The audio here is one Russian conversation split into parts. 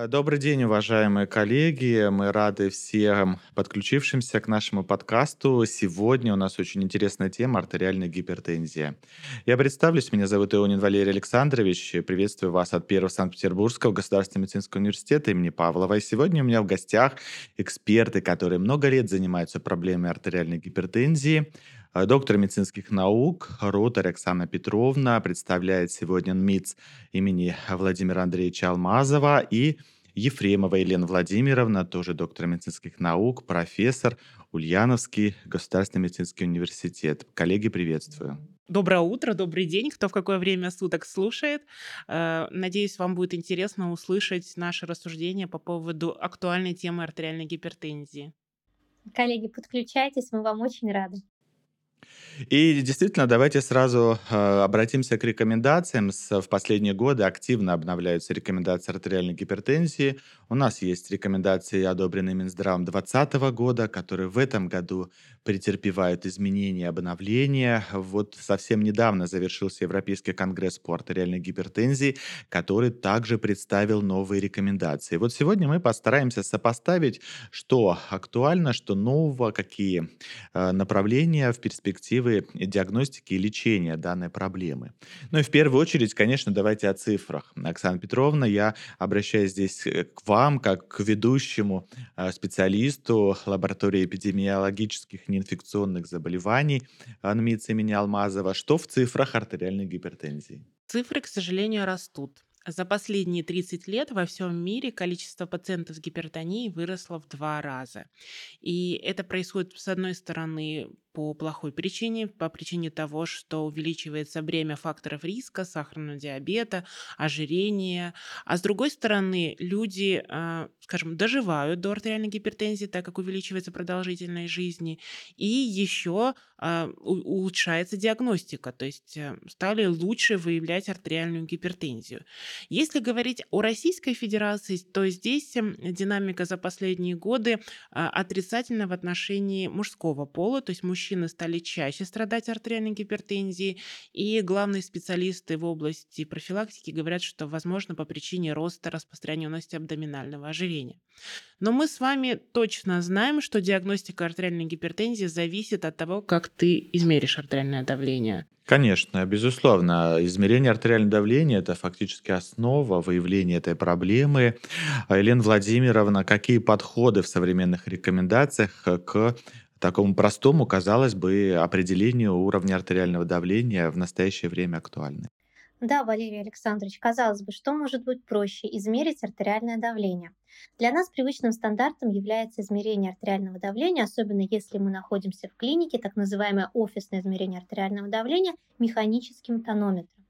Э, добрый день, уважаемые коллеги. Мы рады всем подключившимся к нашему подкасту. Сегодня у нас очень интересная тема– артериальная гипертензия. Я представлюсь, меня зовут Ионин Валерий Александрович. Приветствую вас от Первого Санкт-Петербургского государственного медицинского университета имени Павлова. И сегодня у меня в гостях эксперты, которые много лет занимаются проблемой артериальной гипертензии. Э, доктор медицинских наук Ротарь Оксана Петровна представляет сегодня МИЦ имени Владимира Андреевича Алмазова и Ефремова Елена Владимировна, тоже доктор медицинских наук, профессор, Ульяновский государственный медицинский университет. Коллеги, приветствую. Доброе утро, добрый день, кто в какое время суток слушает. Э, надеюсь, вам будет интересно услышать наши рассуждения по поводу актуальной темы артериальной гипертензии. Коллеги, подключайтесь, мы вам очень рады. И действительно, давайте сразу э, обратимся к рекомендациям. В последние годы активно обновляются рекомендации артериальной гипертензии. У нас есть рекомендации, одобренные Минздравом 2020 года, которые в этом году претерпевают изменения, обновления. Вот совсем недавно завершился Европейский конгресс по артериальной гипертензии, который также представил новые рекомендации. Вот сегодня мы постараемся сопоставить, что актуально, что нового, какие э, направления в перспективе перспективы диагностики и лечения данной проблемы. Ну и в первую очередь, конечно, давайте о цифрах. Оксана Петровна, я обращаюсь здесь э, к вам, как к ведущему э, специалисту лаборатории эпидемиологических неинфекционных заболеваний НМИЦ имени Алмазова. Что в цифрах артериальной гипертензии? Цифры, к сожалению, растут. За последние 30 лет во всем мире количество пациентов с гипертонией выросло в два раза. И это происходит, с одной стороны, по плохой причине, по причине того, что увеличивается бремя факторов риска, сахарного диабета, ожирения. А с другой стороны, люди, а, скажем, доживают до артериальной гипертензии, так как увеличивается продолжительность жизни. И еще а, улучшается диагностика, то есть э, стали лучше выявлять артериальную гипертензию. Если говорить о Российской Федерации, то здесь эм, динамика за последние годы а, отрицательна в отношении мужского пола, то есть мужчины стали чаще страдать артериальной гипертензией, и главные специалисты в области профилактики говорят, что, возможно, по причине роста распространенности абдоминального ожирения. Но мы с вами точно знаем, что диагностика артериальной гипертензии зависит от того, как ты измеришь артериальное давление. Конечно, безусловно. Измерение артериального давления – это фактически основа выявления этой проблемы. Елена Владимировна, какие подходы в современных рекомендациях к такому простому, казалось бы, определению уровня артериального давления в настоящее время актуальны. Да, Валерий Александрович, казалось бы, что может быть проще измерить артериальное давление? Для нас привычным стандартом является измерение артериального давления, особенно если мы находимся в клинике, так называемое офисное измерение артериального давления механическим тонометром.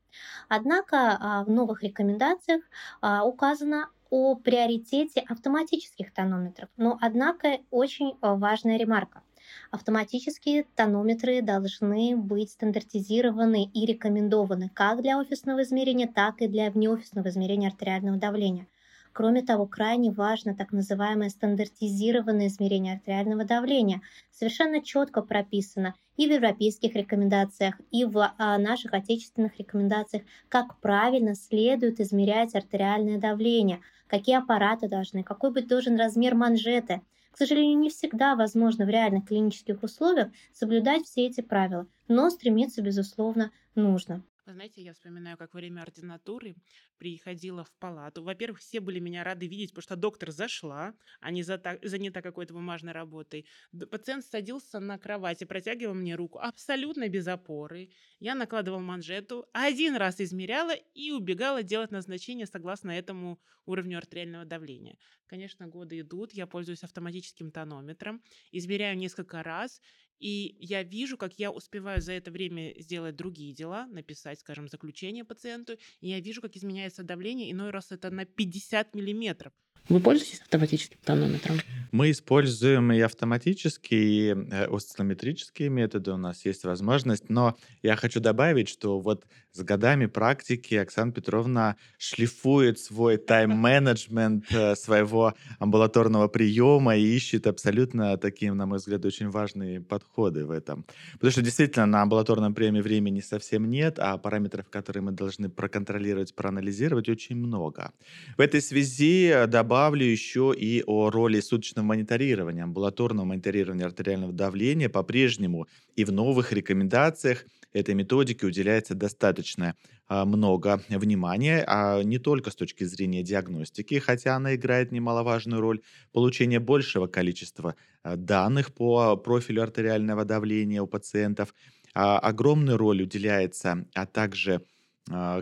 Однако а, в новых рекомендациях а, указано о приоритете автоматических тонометров. Но, однако, очень а, важная ремарка. Автоматические тонометры должны быть стандартизированы и рекомендованы как для офисного измерения, так и для внеофисного измерения артериального давления. Кроме того, крайне важно так называемое стандартизированное измерение артериального давления. Совершенно четко прописано и в европейских рекомендациях, и в а, наших отечественных рекомендациях, как правильно следует измерять артериальное давление, какие аппараты должны, какой быть должен размер манжеты – к сожалению, не всегда возможно в реальных клинических условиях соблюдать все эти правила, но стремиться, безусловно, нужно. Знаете, я вспоминаю, как во время ординатуры приходила в палату. Во-первых, все были меня рады видеть, потому что доктор зашла, а не занята какой-то бумажной работой. Пациент садился на кровати, протягивал мне руку абсолютно без опоры. Я накладывал манжету, один раз измеряла и убегала делать назначение согласно этому уровню артериального давления. Конечно, годы идут, я пользуюсь автоматическим тонометром, измеряю несколько раз, и я вижу, как я успеваю за это время сделать другие дела, написать, скажем, заключение пациенту, и я вижу, как изменяется давление, иной раз это на 50 миллиметров. Вы пользуетесь автоматическим тонометром? Мы используем и автоматические, и э, осциллометрические методы, у нас есть возможность, но я хочу добавить, что вот с годами практики Оксана Петровна шлифует свой тайм-менеджмент э, своего амбулаторного приема и ищет абсолютно такие, на мой взгляд, очень важные подходы в этом. Потому что действительно на амбулаторном приеме времени совсем нет, а параметров, которые мы должны проконтролировать, проанализировать, очень много. В этой связи э, добавлю еще и о роли суточного мониторирования, амбулаторного мониторирования артериального давления по-прежнему и в новых рекомендациях этой методике уделяется достаточно а, много внимания, а не только с точки зрения диагностики, хотя она играет немаловажную роль, получения большего количества а, данных по профилю артериального давления у пациентов. А, огромную роль уделяется, а также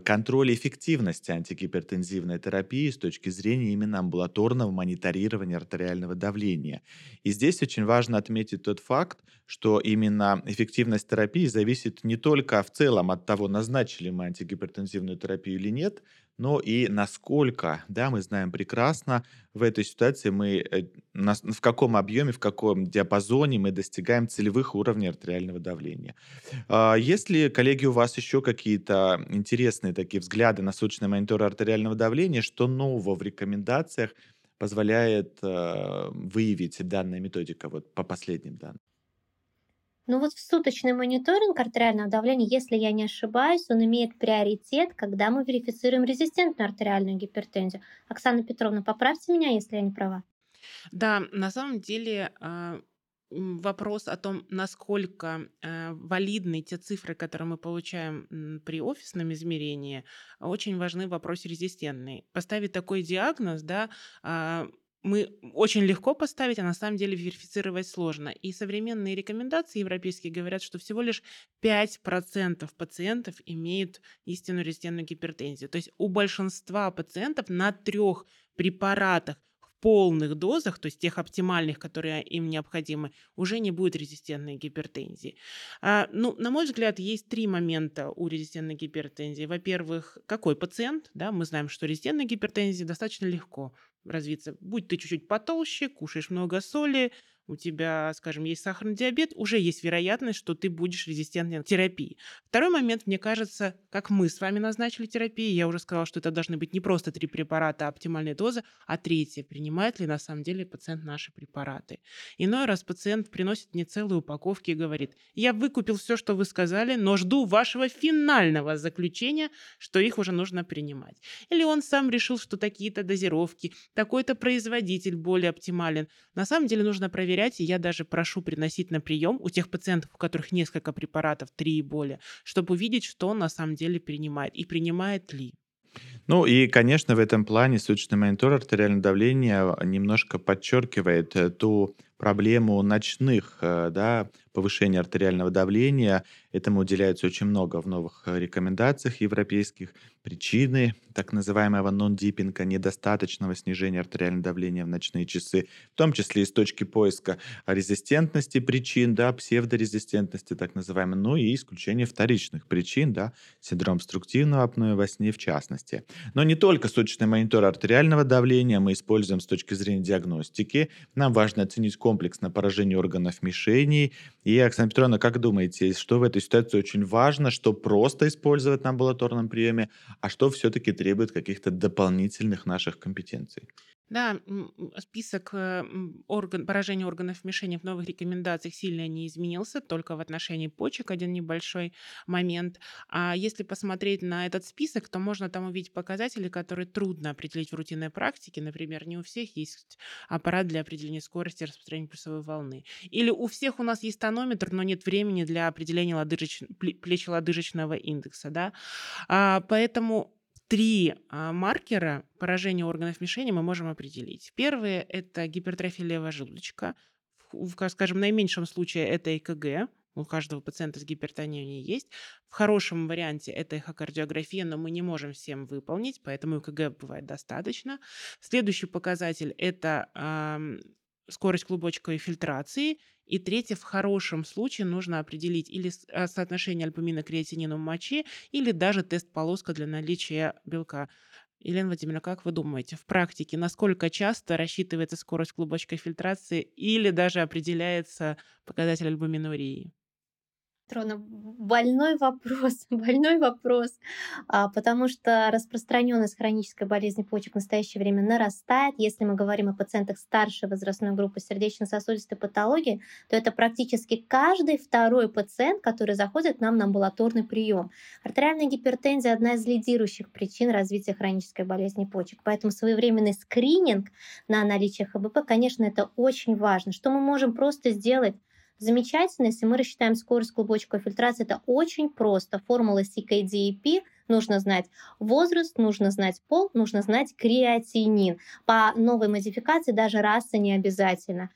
контроль эффективности антигипертензивной терапии с точки зрения именно амбулаторного мониторирования артериального давления. И здесь очень важно отметить тот факт, что именно эффективность терапии зависит не только в целом от того, назначили мы антигипертензивную терапию или нет, но и насколько, да, мы знаем прекрасно, в этой ситуации мы, э, в каком объеме, в каком диапазоне мы достигаем целевых уровней артериального давления. А, есть ли, коллеги, у вас еще какие-то интересные такие взгляды на суточный монитор артериального давления, что нового в рекомендациях позволяет э, выявить данная методика вот по последним данным? Ну вот в суточный мониторинг артериального давления, если я не ошибаюсь, он имеет приоритет, когда мы верифицируем резистентную артериальную гипертензию. Оксана Петровна, поправьте меня, если я не права. Да, на самом деле а, вопрос о том, насколько э, валидны те цифры, которые мы получаем при офисном измерении, очень важны в вопросе резистентный. Поставить такой диагноз, да, а, мы очень легко поставить, а на самом деле верифицировать сложно. И современные рекомендации европейские говорят, что всего лишь 5% пациентов имеют истинную резистентную гипертензию. То есть у большинства пациентов на трех препаратах в полных дозах, то есть тех оптимальных, которые им необходимы, уже не будет резистентной гипертензии. А, ну, на мой взгляд, есть три момента у резистентной гипертензии. Во-первых, какой пациент? Да, мы знаем, что резистентная гипертензия достаточно легко развиться. Будь ты чуть-чуть потолще, кушаешь много соли, у тебя, скажем, есть сахарный диабет, уже есть вероятность, что ты будешь резистентен к терапии. Второй момент, мне кажется, как мы с вами назначили терапию, я уже сказала, что это должны быть не просто три препарата, а оптимальная доза, а третье, принимает ли на самом деле пациент наши препараты. Иной раз пациент приносит мне целые упаковки и говорит, я выкупил все, что вы сказали, но жду вашего финального заключения, что их уже нужно принимать. Или он сам решил, что такие-то дозировки, такой-то производитель более оптимален. На самом деле нужно проверить проверять, и я даже прошу приносить на прием у тех пациентов, у которых несколько препаратов, три и более, чтобы увидеть, что он на самом деле принимает и принимает ли. Ну и, конечно, в этом плане суточный монитор артериального давления немножко подчеркивает э, ту проблему ночных, э, да, повышения артериального давления. Этому уделяется очень много в новых э, рекомендациях европейских. Причины так называемого нон-диппинга, недостаточного снижения артериального давления в ночные часы, в том числе из точки поиска резистентности причин, да, псевдорезистентности так называемой, ну и исключение вторичных причин, да, синдром обструктивного апноэ во сне в частности. Но не только суточный монитор артериального давления мы используем с точки зрения диагностики. Нам важно оценить комплексно поражение органов мишеней. И, Оксана Петровна, как думаете, что в этой ситуации очень важно, что просто использовать на амбулаторном приеме, а что все-таки требует каких-то дополнительных наших компетенций? Да, список э, орган, поражения органов мишени в новых рекомендациях сильно не изменился, только в отношении почек один небольшой момент. А если посмотреть на этот список, то можно там увидеть показатели, которые трудно определить в рутинной практике. Например, не у всех есть аппарат для определения скорости распространения пульсовой волны. Или у всех у нас есть тонометр, но нет времени для определения лодыжеч... плечелодыжечного индекса. Да? А, поэтому три а, маркера поражения органов мишени мы можем определить. Первые – это гипертрофия левого желудочка. В, скажем, наименьшем случае это ЭКГ, у каждого пациента с гипертонией есть. В хорошем варианте это эхокардиография, но мы не можем всем выполнить, поэтому ЭКГ бывает достаточно. Следующий показатель – это скорость клубочковой фильтрации и третье, в хорошем случае нужно определить или а, соотношение альбумина к креатинину в моче, или даже тест-полоска для наличия белка. Елена Владимировна, как вы думаете, в практике насколько часто рассчитывается скорость клубочковой фильтрации или даже определяется показатель альбуминурии? Трона, больной вопрос, больной вопрос, а, потому что распространенность хронической болезни почек в настоящее время нарастает. Если мы говорим о пациентах старшей возрастной группы сердечно-сосудистой патологии, то это практически каждый второй пациент, который заходит к нам на амбулаторный прием. Артериальная гипертензия – одна из лидирующих причин развития хронической болезни почек. Поэтому своевременный скрининг на наличие ХБП, конечно, это очень важно. Что мы можем просто сделать? Замечательно, если мы рассчитаем скорость клубочковой фильтрации, это очень просто. Формула CKDEP нужно знать возраст, нужно знать пол, нужно знать креатинин. По новой модификации даже раса не обязательно.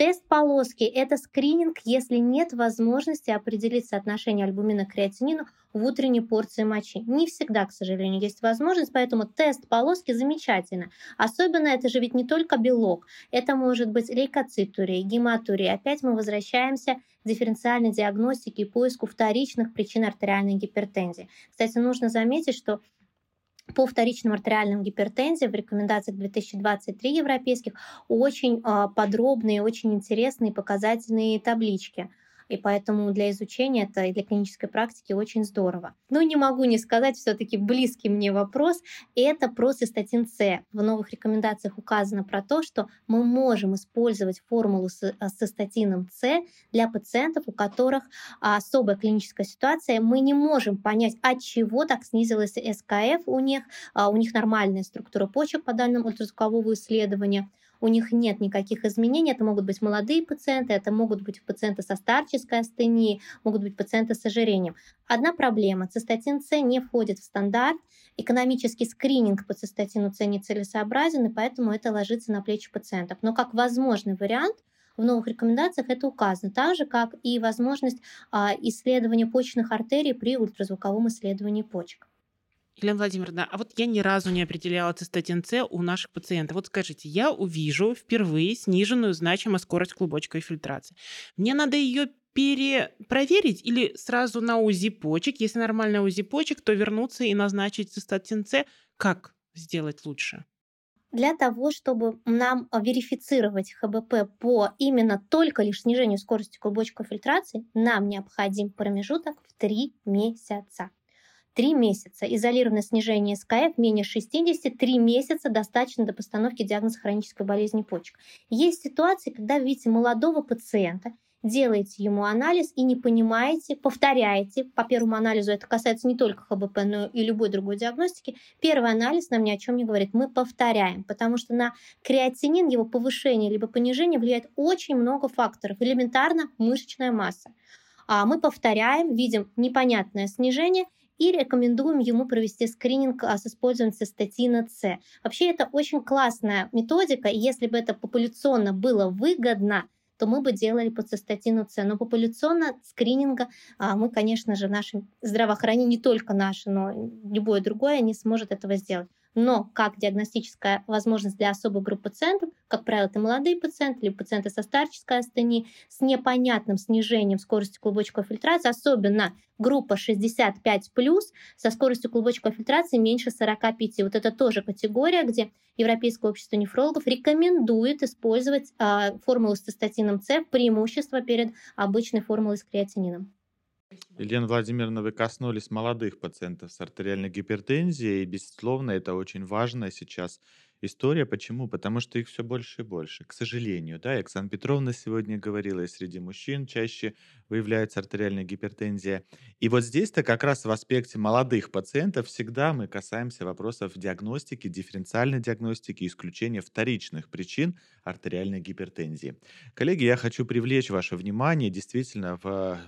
Тест полоски – это скрининг, если нет возможности определить соотношение альбумина к креатинину в утренней порции мочи. Не всегда, к сожалению, есть возможность, поэтому тест полоски замечательно. Особенно это же ведь не только белок, это может быть лейкоцитурия, гематурия. Опять мы возвращаемся к дифференциальной диагностике и поиску вторичных причин артериальной гипертензии. Кстати, нужно заметить, что по вторичным артериальным гипертензиям в рекомендациях 2023 европейских очень а, подробные, очень интересные показательные таблички и поэтому для изучения это и для клинической практики очень здорово. Но не могу не сказать все-таки близкий мне вопрос, это про цистатин С. В новых рекомендациях указано про то, что мы можем использовать формулу с э, цистатином С для пациентов, у которых особая клиническая ситуация. Мы не можем понять, от чего так снизилась СКФ у них, а у них нормальная структура почек по данным ультразвукового исследования у них нет никаких изменений. Это могут быть молодые пациенты, это могут быть пациенты со старческой астенией, могут быть пациенты с ожирением. Одна проблема. Цистатин С не входит в стандарт. Экономический скрининг по цистатину С нецелесообразен, и поэтому это ложится на плечи пациентов. Но как возможный вариант в новых рекомендациях это указано, так же как и возможность а, исследования почечных артерий при ультразвуковом исследовании почек. Елена Владимировна, а вот я ни разу не определяла цистатин С у наших пациентов. Вот скажите, я увижу впервые сниженную значимую скорость клубочковой фильтрации. Мне надо ее перепроверить или сразу на УЗИ почек? Если нормальная УЗИ почек, то вернуться и назначить цистатин С. Как сделать лучше? Для того, чтобы нам верифицировать ХБП по именно только лишь снижению скорости клубочковой фильтрации, нам необходим промежуток в 3 месяца. Три месяца. Изолированное снижение СКФ менее 60, три месяца достаточно до постановки диагноза хронической болезни почек. Есть ситуации, когда видите молодого пациента, делаете ему анализ и не понимаете, повторяете. По первому анализу это касается не только ХБП, но и любой другой диагностики. Первый анализ нам ни о чем не говорит. Мы повторяем, потому что на креатинин, его повышение либо понижение влияет очень много факторов. Элементарно мышечная масса. А мы повторяем, видим непонятное снижение – и рекомендуем ему провести скрининг а, с использованием цистатина С. Вообще это очень классная методика, и если бы это популяционно было выгодно, то мы бы делали по цистатину С. Но популяционно скрининга а, мы, конечно же, наше здравоохранение, не только наше, но любое другое не сможет этого сделать но как диагностическая возможность для особой группы пациентов, как правило, это молодые пациенты или пациенты со старческой астенией с непонятным снижением скорости клубочковой фильтрации, особенно группа 65+, со скоростью клубочковой фильтрации меньше 45. Вот это тоже категория, где Европейское общество нефрологов рекомендует использовать э, формулу с цистатином С преимущество перед обычной формулой с креатинином. Елена Владимировна, вы коснулись молодых пациентов с артериальной гипертензией, и, безусловно, это очень важно сейчас история. Почему? Потому что их все больше и больше, к сожалению. Да, Оксана Петровна сегодня говорила, и среди мужчин чаще выявляется артериальная гипертензия. И вот здесь-то как раз в аспекте молодых пациентов всегда мы касаемся вопросов диагностики, дифференциальной диагностики, исключения вторичных причин артериальной гипертензии. Коллеги, я хочу привлечь ваше внимание действительно в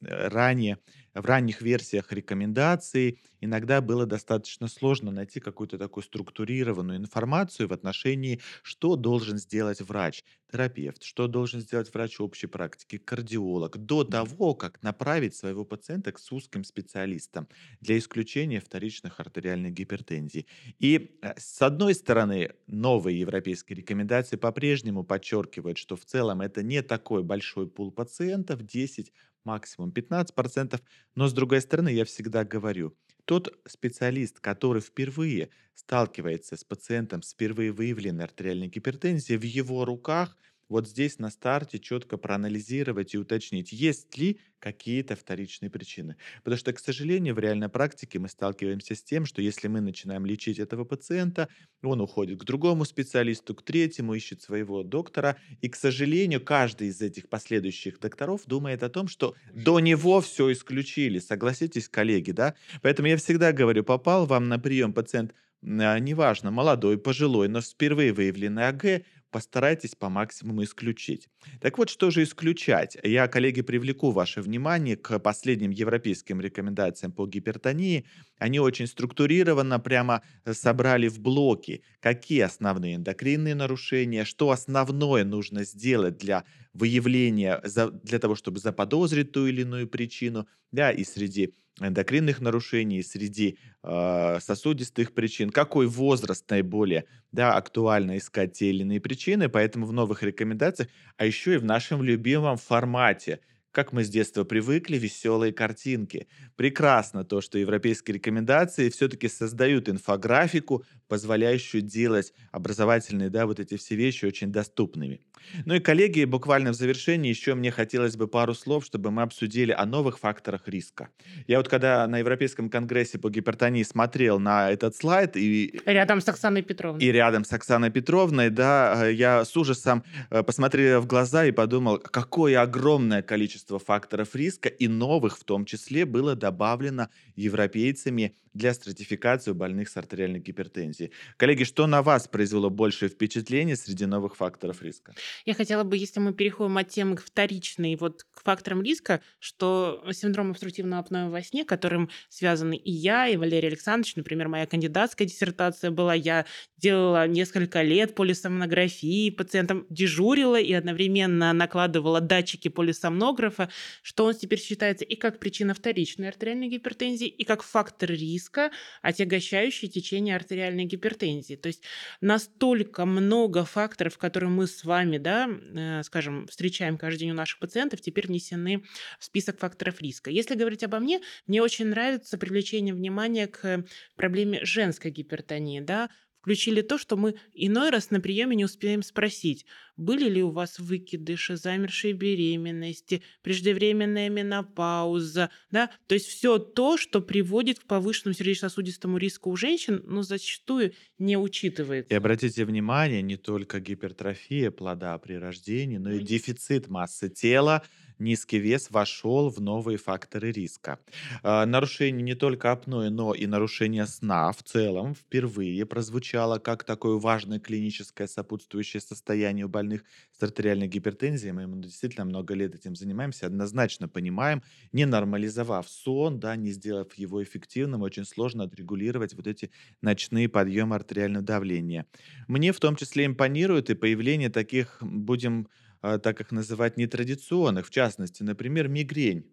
ранее, в ранних версиях рекомендаций иногда было достаточно сложно найти какую-то такую структурированную информацию в отношении, что должен сделать врач, терапевт, что должен сделать врач общей практики, кардиолог, до того, как направить своего пациента к узким специалистам для исключения вторичных артериальных гипертензий. И э, с одной стороны, новые европейские рекомендации по-прежнему подчеркивают, что в целом это не такой большой пул пациентов, 10 максимум 15%. Но с другой стороны, я всегда говорю, тот специалист, который впервые сталкивается с пациентом с впервые выявленной артериальной гипертензией, в его руках вот здесь на старте четко проанализировать и уточнить, есть ли какие-то вторичные причины. Потому что, к сожалению, в реальной практике мы сталкиваемся с тем, что если мы начинаем лечить этого пациента, он уходит к другому специалисту, к третьему, ищет своего доктора. И, к сожалению, каждый из этих последующих докторов думает о том, что до него все исключили. Согласитесь, коллеги, да? Поэтому я всегда говорю, попал вам на прием пациент, а, неважно, молодой, пожилой, но впервые выявленный АГ, постарайтесь по максимуму исключить. Так вот, что же исключать? Я, коллеги, привлеку ваше внимание к последним европейским рекомендациям по гипертонии. Они очень структурированно прямо э, собрали в блоки, какие основные эндокринные нарушения, что основное нужно сделать для выявления, для того, чтобы заподозрить ту или иную причину, да, и среди эндокринных нарушений, среди э, сосудистых причин, какой возраст наиболее да, актуально искать те или иные причины, поэтому в новых рекомендациях, а еще и в нашем любимом формате – как мы с детства привыкли, веселые картинки. Прекрасно то, что европейские рекомендации все-таки создают инфографику, позволяющую делать образовательные, да, вот эти все вещи очень доступными. Ну и, коллеги, буквально в завершении еще мне хотелось бы пару слов, чтобы мы обсудили о новых факторах риска. Я вот когда на Европейском конгрессе по гипертонии смотрел на этот слайд и... Рядом с Оксаной Петровной. И рядом с Оксаной Петровной, да, я с ужасом э, посмотрел в глаза и подумал, какое огромное количество количество факторов риска и новых в том числе было добавлено европейцами для стратификации больных с артериальной гипертензией. Коллеги, что на вас произвело большее впечатление среди новых факторов риска? Я хотела бы, если мы переходим от темы вторичной вот к факторам риска, что синдром обструктивного апноэ во сне, которым связаны и я, и Валерий Александрович, например, моя кандидатская диссертация была, я делала несколько лет полисомнографии, пациентам дежурила и одновременно накладывала датчики полисомнографа, что он теперь считается и как причина вторичной артериальной гипертензии, и как фактор риска, риска, отягощающие течение артериальной гипертензии. То есть настолько много факторов, которые мы с вами, да, э, скажем, встречаем каждый день у наших пациентов, теперь внесены в список факторов риска. Если говорить обо мне, мне очень нравится привлечение внимания к проблеме женской гипертонии, да, включили то, что мы иной раз на приеме не успеем спросить, были ли у вас выкидыши, замершие беременности, преждевременная менопауза, да, то есть все то, что приводит к повышенному сердечно-сосудистому риску у женщин, но зачастую не учитывается. И обратите внимание, не только гипертрофия плода при рождении, но и дефицит массы тела, низкий вес вошел в новые факторы риска. А, нарушение не только апноэ, но и нарушение сна в целом впервые прозвучало как такое важное клиническое сопутствующее состояние у больных с артериальной гипертензией. Мы действительно много лет этим занимаемся, однозначно понимаем, не нормализовав сон, да, не сделав его эффективным, очень сложно отрегулировать вот эти ночные подъемы артериального давления. Мне в том числе импонирует и появление таких, будем так их называть, нетрадиционных, в частности, например, мигрень.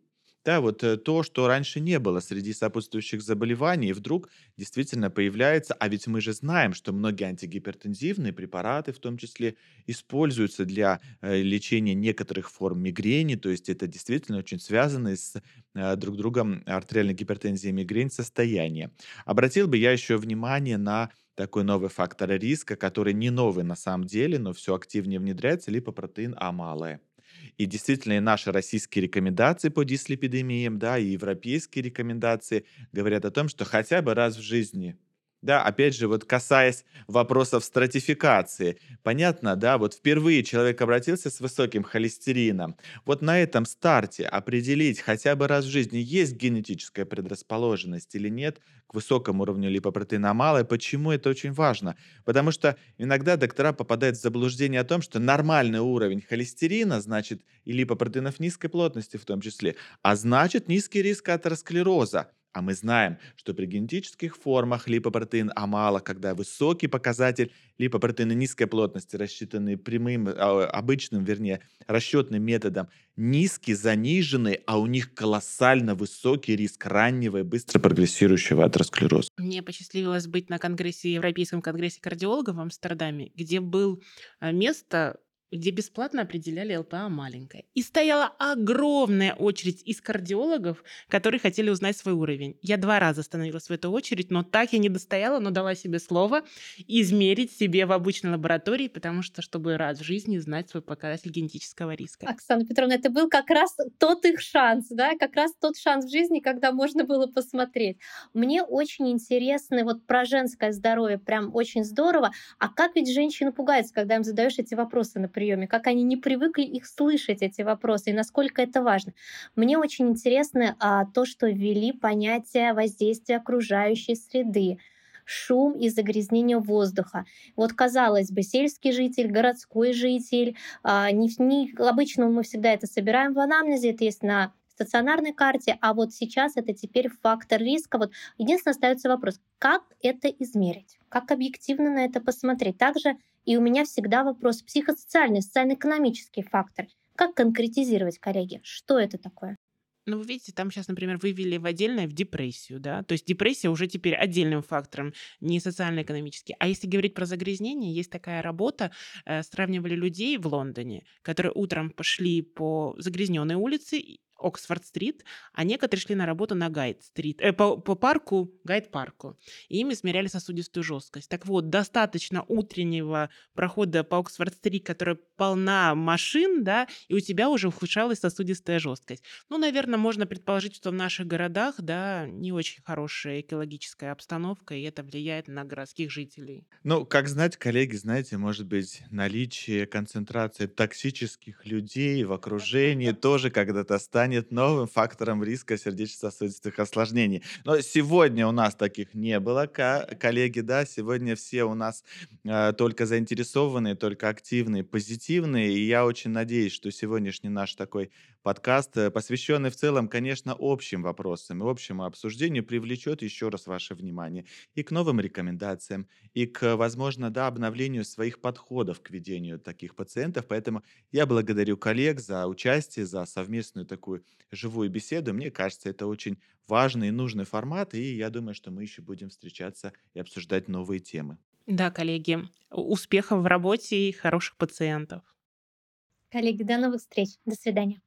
Да, вот э, то, что раньше не было среди сопутствующих заболеваний, вдруг действительно появляется. А ведь мы же знаем, что многие антигипертензивные препараты, в том числе, используются для э, лечения некоторых форм мигрени. То есть это действительно очень связано с э, друг другом артериальной гипертензией и мигрень состояние. Обратил бы я еще внимание на такой новый фактор риска, который не новый на самом деле, но все активнее внедряется, липопротеин А малое. И действительно, и наши российские рекомендации по дислепидемиям, да, и европейские рекомендации говорят о том, что хотя бы раз в жизни да, опять же, вот касаясь вопросов стратификации, понятно, да, вот впервые человек обратился с высоким холестерином. Вот на этом старте определить хотя бы раз в жизни, есть генетическая предрасположенность или нет к высокому уровню липопротеина малой. Почему это очень важно? Потому что иногда доктора попадают в заблуждение о том, что нормальный уровень холестерина, значит, и липопротеинов низкой плотности в том числе, а значит низкий риск атеросклероза. А мы знаем, что при генетических формах липопротеин амала, когда высокий показатель липопротеина низкой плотности, рассчитанный прямым, а, обычным, вернее, расчетным методом, низкий, заниженный, а у них колоссально высокий риск раннего и быстро прогрессирующего атеросклероза. Мне посчастливилось быть на конгрессе, Европейском конгрессе кардиологов в Амстердаме, где был а, место где бесплатно определяли ЛПА маленькое. И стояла огромная очередь из кардиологов, которые хотели узнать свой уровень. Я два раза становилась в эту очередь, но так я не достояла, но дала себе слово измерить себе в обычной лаборатории, потому что, чтобы раз в жизни знать свой показатель генетического риска. Оксана Петровна, это был как раз тот их шанс, да, как раз тот шанс в жизни, когда можно было посмотреть. Мне очень интересно вот про женское здоровье, прям очень здорово. А как ведь женщины пугаются, когда им задаешь эти вопросы, приеме, как они не привыкли их слышать, эти вопросы, и насколько это важно. Мне очень интересно а, то, что ввели понятие воздействия окружающей среды шум и загрязнение воздуха. Вот, казалось бы, сельский житель, городской житель, а, не, не, обычно мы всегда это собираем в анамнезе, это есть на стационарной карте, а вот сейчас это теперь фактор риска. Вот единственное остается вопрос, как это измерить, как объективно на это посмотреть. Также и у меня всегда вопрос психосоциальный, социально-экономический фактор. Как конкретизировать, коллеги? Что это такое? Ну, вы видите, там сейчас, например, вывели в отдельное в депрессию, да, то есть депрессия уже теперь отдельным фактором, не социально-экономический. А если говорить про загрязнение, есть такая работа, э, сравнивали людей в Лондоне, которые утром пошли по загрязненной улице Оксфорд-стрит, а некоторые шли на работу на Гайд-стрит, э, по, по парку, Гайд-парку, и им измеряли сосудистую жесткость. Так вот, достаточно утреннего прохода по Оксфорд-стрит, которая полна машин, да, и у тебя уже ухудшалась сосудистая жесткость. Ну, наверное, можно предположить, что в наших городах, да, не очень хорошая экологическая обстановка, и это влияет на городских жителей. Ну, как знать, коллеги, знаете, может быть, наличие концентрации токсических людей в окружении тоже когда-то станет станет новым фактором риска сердечно-сосудистых осложнений. Но сегодня у нас таких не было, коллеги, да, сегодня все у нас э, только заинтересованные, только активные, позитивные, и я очень надеюсь, что сегодняшний наш такой подкаст, э, посвященный в целом, конечно, общим вопросам и общему обсуждению, привлечет еще раз ваше внимание и к новым рекомендациям, и к, возможно, да, обновлению своих подходов к ведению таких пациентов. Поэтому я благодарю коллег за участие, за совместную такую такую живую беседу. Мне кажется, это очень важный и нужный формат, и я думаю, что мы еще будем встречаться и обсуждать новые темы. Да, коллеги, успехов в работе и хороших пациентов. Коллеги, до новых встреч. До свидания.